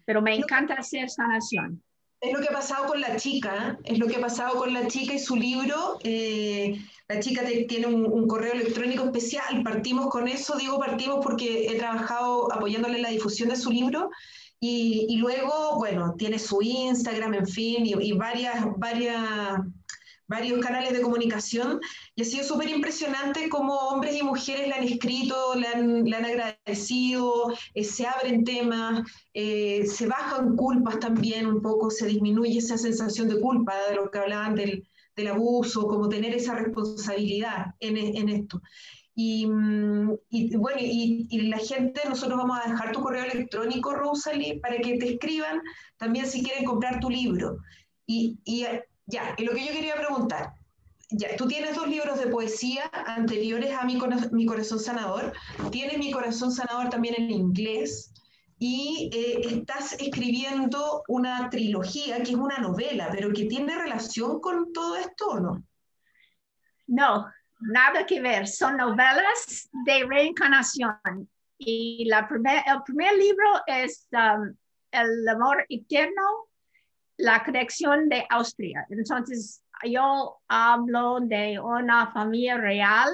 Pero me encanta hacer sanación. Es lo que ha pasado con la chica, es lo que ha pasado con la chica y su libro. Eh, la chica tiene un, correo electrónico especial, partimos con eso, digo partimos porque he trabajado apoyándole en la difusión de su libro y, luego, bueno, tiene su Instagram, en fin, y, y varias, varias varios canales de comunicación y ha sido súper impresionante cómo hombres y mujeres le han escrito, le han, le han agradecido, eh, se abren temas, eh, se bajan culpas también un poco, se disminuye esa sensación de culpa de lo que hablaban del, del abuso, como tener esa responsabilidad en, en esto. Y, mm, y, bueno, y, y, la gente, nosotros vamos a dejar tu correo electrónico, Rosalie, para que te escriban también si quieren comprar tu libro. Y, y ya, y lo que yo quería preguntar, ya, tú tienes dos libros de poesía anteriores a Mi, Mi Corazón Sanador, tienes Mi Corazón Sanador también en inglés, y eh, estás escribiendo una trilogía que es una novela, pero que tiene relación con todo esto no? No, nada que ver. Son novelas de reencarnación. Y la el primer libro es um, El amor eterno la conexión de Austria. Entonces, yo hablo de una familia real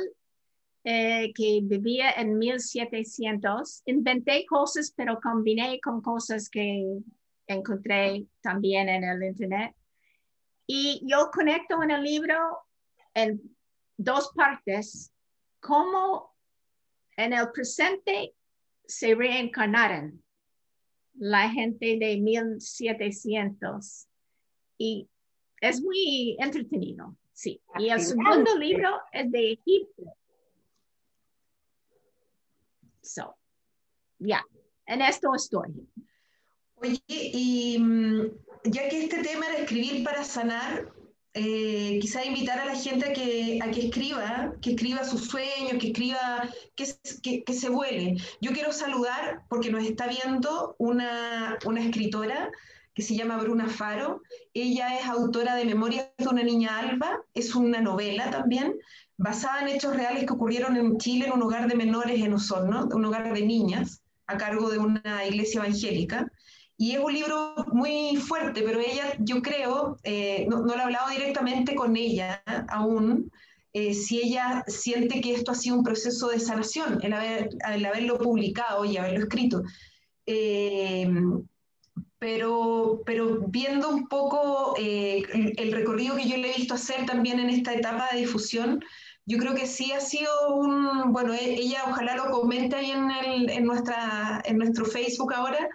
eh, que vivía en 1700. Inventé cosas, pero combiné con cosas que encontré también en el Internet. Y yo conecto en el libro en dos partes, cómo en el presente se reencarnaron la gente de 1700. Y es muy entretenido, sí. Y el segundo libro es de Egipto. So, ya, en esto estoy. Oye, y mm, ya que este tema era escribir para sanar, eh, quizá invitar a la gente a que, escriba, que escriba sus sueños, que escriba, que, se vuele. Yo quiero saludar, porque nos está viendo una, una escritora que se llama Bruna Faro. Ella es autora de Memorias de una niña alba, es una novela también, basada en hechos reales que ocurrieron en Chile en un hogar de menores en Osorno, un hogar de niñas, a cargo de una iglesia evangélica. Y es un libro muy fuerte, pero ella, yo creo, eh, no, no, lo he hablado directamente con ella aún, eh, si ella siente que esto ha sido un proceso de sanación, el, haber, el haberlo publicado y haberlo escrito. Eh, pero, pero viendo un poco el recorrido que yo le he visto hacer también en esta etapa de difusión, yo creo que sí ha sido un, bueno, e, ella ojalá lo comente ahí en, el, en, nuestra, en nuestro Facebook ahora,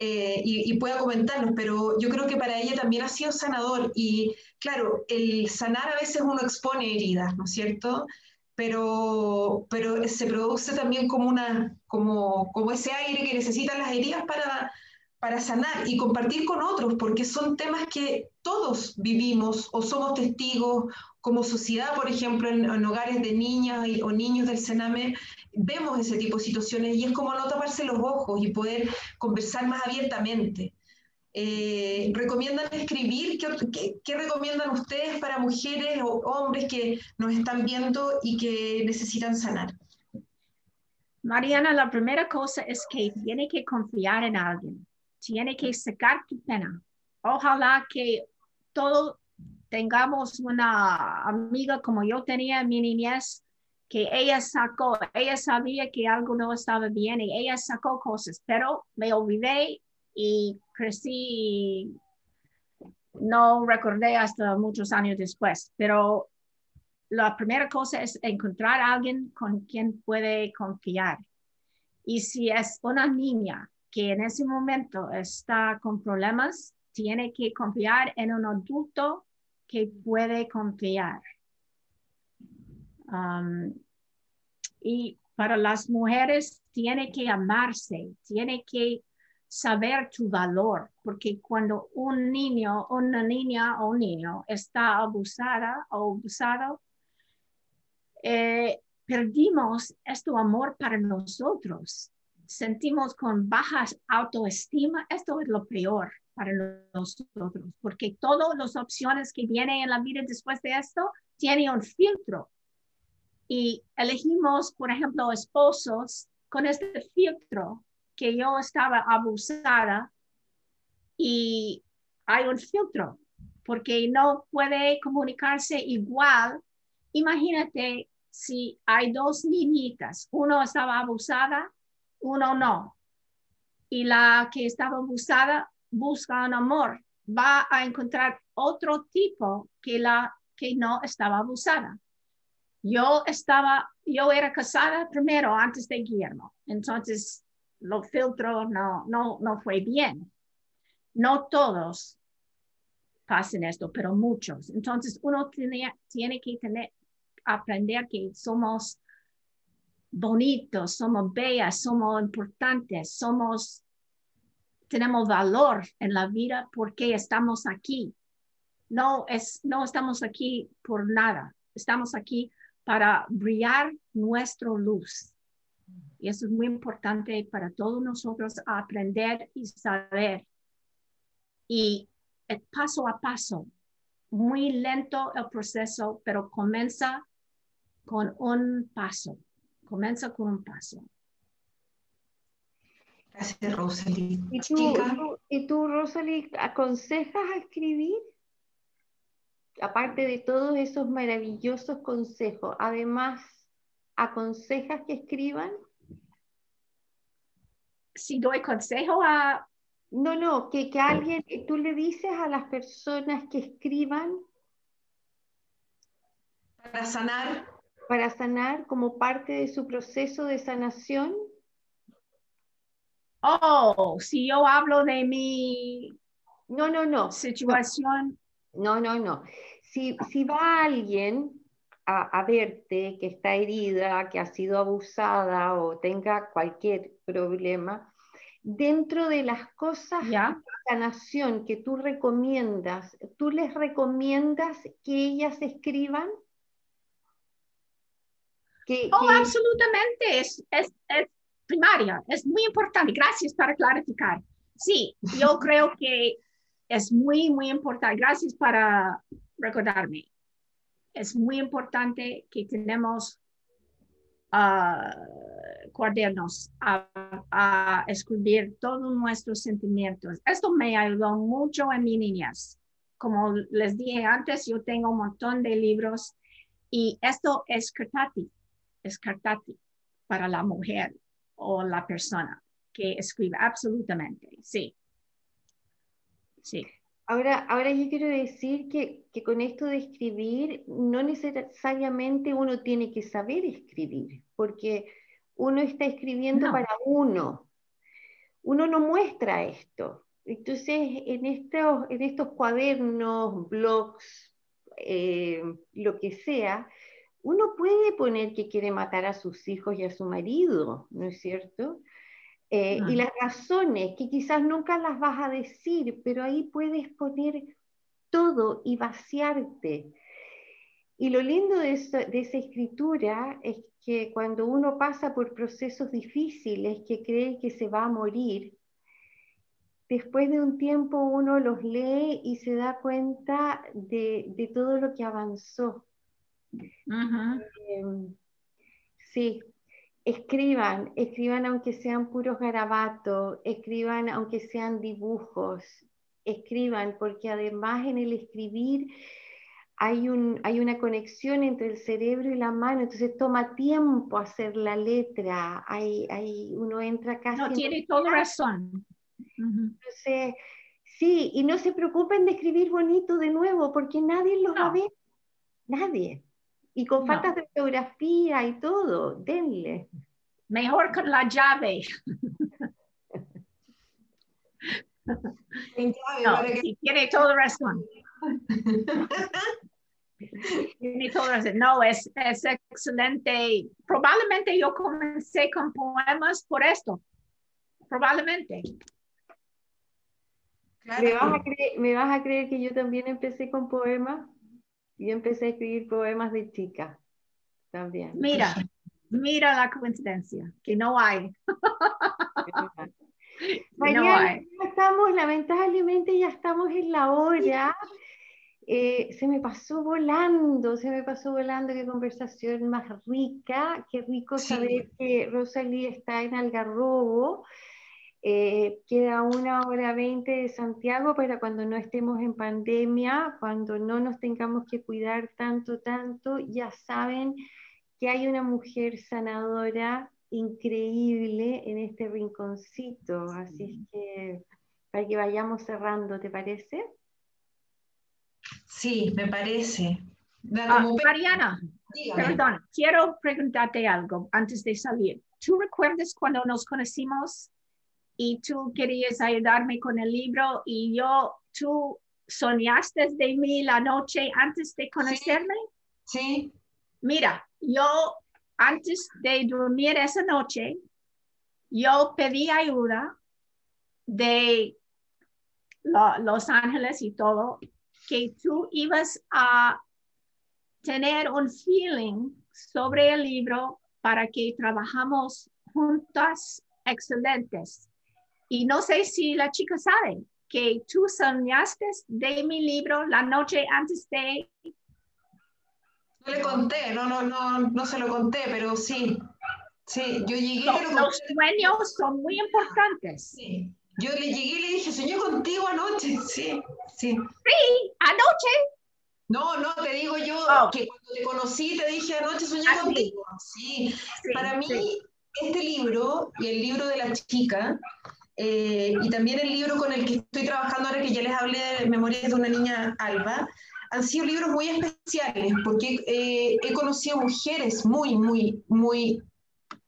eh, y, pueda comentarnos, pero yo creo que para ella también ha sido sanador y claro, el sanar a veces uno expone heridas, ¿no es cierto? Pero, pero se produce también como, una, como, como ese aire que necesitan las heridas para, para sanar y compartir con otros, porque son temas que todos vivimos o somos testigos como sociedad, por ejemplo, en, hogares de niñas o niños del Sename, vemos ese tipo de situaciones y es como no taparse los ojos y poder conversar más abiertamente. Eh, ¿Recomiendan escribir? ¿Qué, recomiendan ustedes para mujeres o hombres que nos están viendo y que necesitan sanar? Mariana, la primera cosa es que tiene que confiar en alguien, tiene que sacar tu pena. Ojalá que todo tengamos una amiga como yo tenía en mi niñez, que ella sacó, ella sabía que algo no estaba bien y ella sacó cosas, pero me olvidé y crecí, no recordé hasta muchos años después, pero la primera cosa es encontrar a alguien con quien puede confiar. Y si es una niña que en ese momento está con problemas, tiene que confiar en un adulto que puede confiar. Um, y para las mujeres tiene que amarse, tiene que saber tu valor, porque cuando un niño, una niña o un niño está abusada o abusado, eh, perdimos este amor para nosotros. Sentimos con baja autoestima, esto es lo peor para nosotros, porque todas las opciones que vienen en la vida después de esto tienen un filtro. Y elegimos, por ejemplo, esposos con este filtro que yo estaba abusada y hay un filtro porque no puede comunicarse igual. Imagínate si hay dos niñitas, uno estaba abusada, uno no. Y la que estaba abusada busca un amor, va a encontrar otro tipo que la que no estaba abusada. Yo estaba, yo era casada primero antes de Guillermo, entonces lo filtro no, no, no fue bien. No todos pasan esto, pero muchos. Entonces uno tiene, tiene que tener, aprender que somos bonitos, somos bellas, somos importantes, somos tenemos valor en la vida porque estamos aquí. No, es, no estamos aquí por nada. Estamos aquí para brillar nuestra luz. Y eso es muy importante para todos nosotros aprender y saber. Y paso a paso, muy lento el proceso, pero comienza con un paso. Comienza con un paso. Gracias, Rosalie. ¿Y tú, ¿Y tú, Rosalie, aconsejas a escribir? Aparte de todos esos maravillosos consejos, además, ¿aconsejas que escriban? Si doy consejo a... No, no, que, que alguien, tú le dices a las personas que escriban. Para sanar. Para sanar como parte de su proceso de sanación oh, si yo hablo de mi no, no, no. situación. No, no, no. Si, si va alguien a, a, verte que está herida, que ha sido abusada o tenga cualquier problema, dentro de las cosas ¿Ya? de sanación que tú recomiendas, ¿tú les recomiendas que ellas escriban? Que, Oh, que- absolutamente, es, es, es primaria, es muy importante. Gracias para clarificar. Sí, yo creo que es muy, muy importante. Gracias para recordarme. Es muy importante que tenemos ah, cuadernos a, escribir todos nuestros sentimientos. Esto me ayudó mucho en mi niñez. Como les dije antes, yo tengo un montón de libros y esto es cartati, es cartati para la mujer o la persona que escribe. Absolutamente, sí. Sí. Ahora, ahora yo quiero decir que, que con esto de escribir, no necesariamente uno tiene que saber escribir, porque uno está escribiendo No. para uno. Uno no muestra esto. Entonces, en estos, en estos cuadernos, blogs, eh, lo que sea, uno puede poner que quiere matar a sus hijos y a su marido, ¿no es cierto? Eh, y las razones, que quizás nunca las vas a decir, pero ahí puedes poner todo y vaciarte. Y lo lindo de, eso- de esa escritura es que cuando uno pasa por procesos difíciles, que cree que se va a morir, después de un tiempo uno los lee y se da cuenta de, de todo lo que avanzó. Eh, sí, escriban, escriban aunque sean puros garabatos, escriban aunque sean dibujos, escriban, porque además en el escribir hay, un, hay una conexión entre el cerebro y la mano, entonces toma tiempo hacer la letra, hay, hay, uno entra casi... No, en- tiene toda razón. Entonces, sí, y no se preocupen de escribir bonito de nuevo, porque nadie los va a No. ver, nadie. Y con No. faltas de ortografía y todo, denle. Mejor con la llave. No, sí, tiene toda razón. Tiene toda razón. No, es, es excelente. Probablemente yo comencé con poemas por esto. Probablemente. claro. ¿Me vas, a creer, me vas a creer que yo también empecé con poemas? Yo empecé a escribir poemas de chica, también. Mira, mira la coincidencia, que no hay. [LAUGHS] No hay. ya estamos, lamentablemente ya estamos en la hora. Eh, se me pasó volando, se me pasó volando, qué conversación más rica, qué rico Sí. saber que Rosalía está en Algarrobo. Eh, queda una hora veinte de Santiago para cuando no estemos en pandemia, cuando no nos tengamos que cuidar tanto, tanto, ya saben que hay una mujer sanadora increíble en este rinconcito, así es que para que vayamos cerrando, ¿te parece? Sí, me parece. Ah, Mariana, dígame. perdón, quiero preguntarte algo antes de salir. ¿Tú recuerdas cuando nos conocimos y tú querías ayudarme con el libro y yo, tú soñaste de mí la noche antes de conocerme? Sí, Mira, yo antes de dormir esa noche, yo pedí ayuda de lo- Los Ángeles y todo, que tú ibas a tener un feeling sobre el libro para que trabajamos juntas excelentes. Y no sé si la chica sabe que tú soñaste de mi libro la noche antes de no le conté, no, no, no, no se lo conté, pero sí. Sí, yo llegué y Lo- le los sueños son muy importantes. Sí. Yo le llegué y le dije, soñé contigo anoche. Sí, sí. Sí, anoche. No, no, te digo yo Oh. que cuando te conocí te dije anoche soñé Ah, sí. contigo. Sí. Sí, Para mí, sí. este libro y el libro de la chica, eh, y también el libro con el que estoy trabajando ahora, que ya les hablé de Memorias de una niña Alba, han sido libros muy especiales, porque eh, he conocido mujeres muy, muy, muy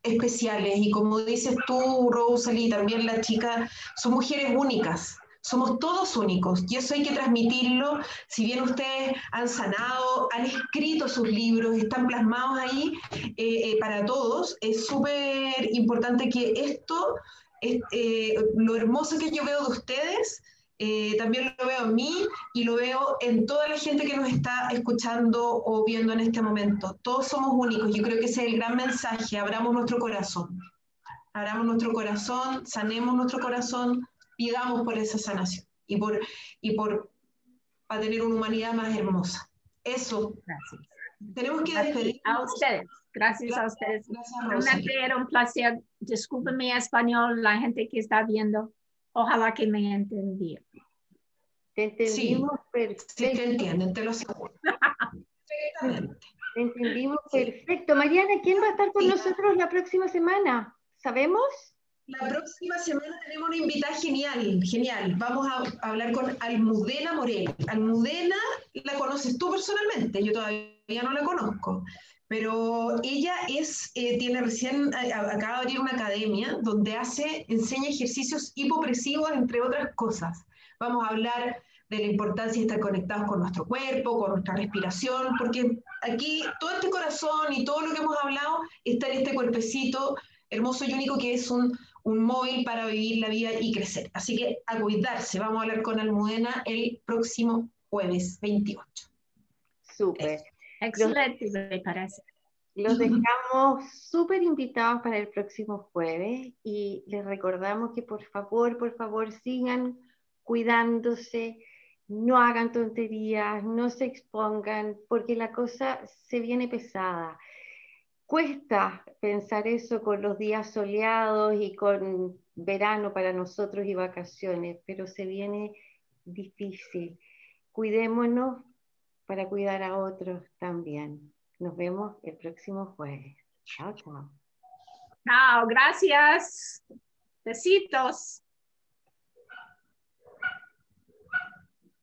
especiales, y como dices tú, Rosalie, también la chica, son mujeres únicas. Somos todos únicos y eso hay que transmitirlo. Si bien ustedes han sanado, han escrito sus libros, están plasmados ahí, eh, eh, para todos, es súper importante que esto eh, lo hermoso que yo veo de ustedes, eh, también lo veo en mí y lo veo en toda la gente que nos está escuchando o viendo en este momento. Todos somos únicos. Yo creo que ese es el gran mensaje. Abramos nuestro corazón. Abramos nuestro corazón, sanemos nuestro corazón, pidamos por esa sanación y por, y por para tener una humanidad más hermosa. Eso. Gracias. Tenemos que despedir. A ustedes. Gracias, a ustedes. Realmente era un placer. Disculpen mi español, la gente que está viendo. Ojalá que me entendiera. Te entendimos perfecto. Sí, te entienden, te lo aseguro. [LAUGHS] Perfectamente. Te entendimos perfecto. Mariana, ¿quién va a estar con nosotros la próxima semana? ¿Sabemos? La próxima semana tenemos una invitada genial, genial. Vamos a hablar con Almudena Morel. Almudena la conoces tú personalmente, yo todavía no la conozco, pero ella es, eh, tiene recién, eh, acaba de abrir una academia donde hace, enseña ejercicios hipopresivos, entre otras cosas. Vamos a hablar de la importancia de estar conectados con nuestro cuerpo, con nuestra respiración, porque aquí todo este corazón y todo lo que hemos hablado está en este cuerpecito hermoso y único que es un, un móvil para vivir la vida y crecer. Así que a cuidarse. Vamos a hablar con Almudena el próximo jueves 28. Súper. Excelente, me parece. Los dejamos súper invitados para el próximo jueves y les recordamos que por favor, por favor, sigan cuidándose, no hagan tonterías, no se expongan, porque la cosa se viene pesada. Cuesta pensar eso con los días soleados y con verano para nosotros y vacaciones, pero se viene difícil. Cuidémonos para cuidar a otros también. Nos vemos el próximo jueves. Chao, chao. Chao, gracias. Besitos.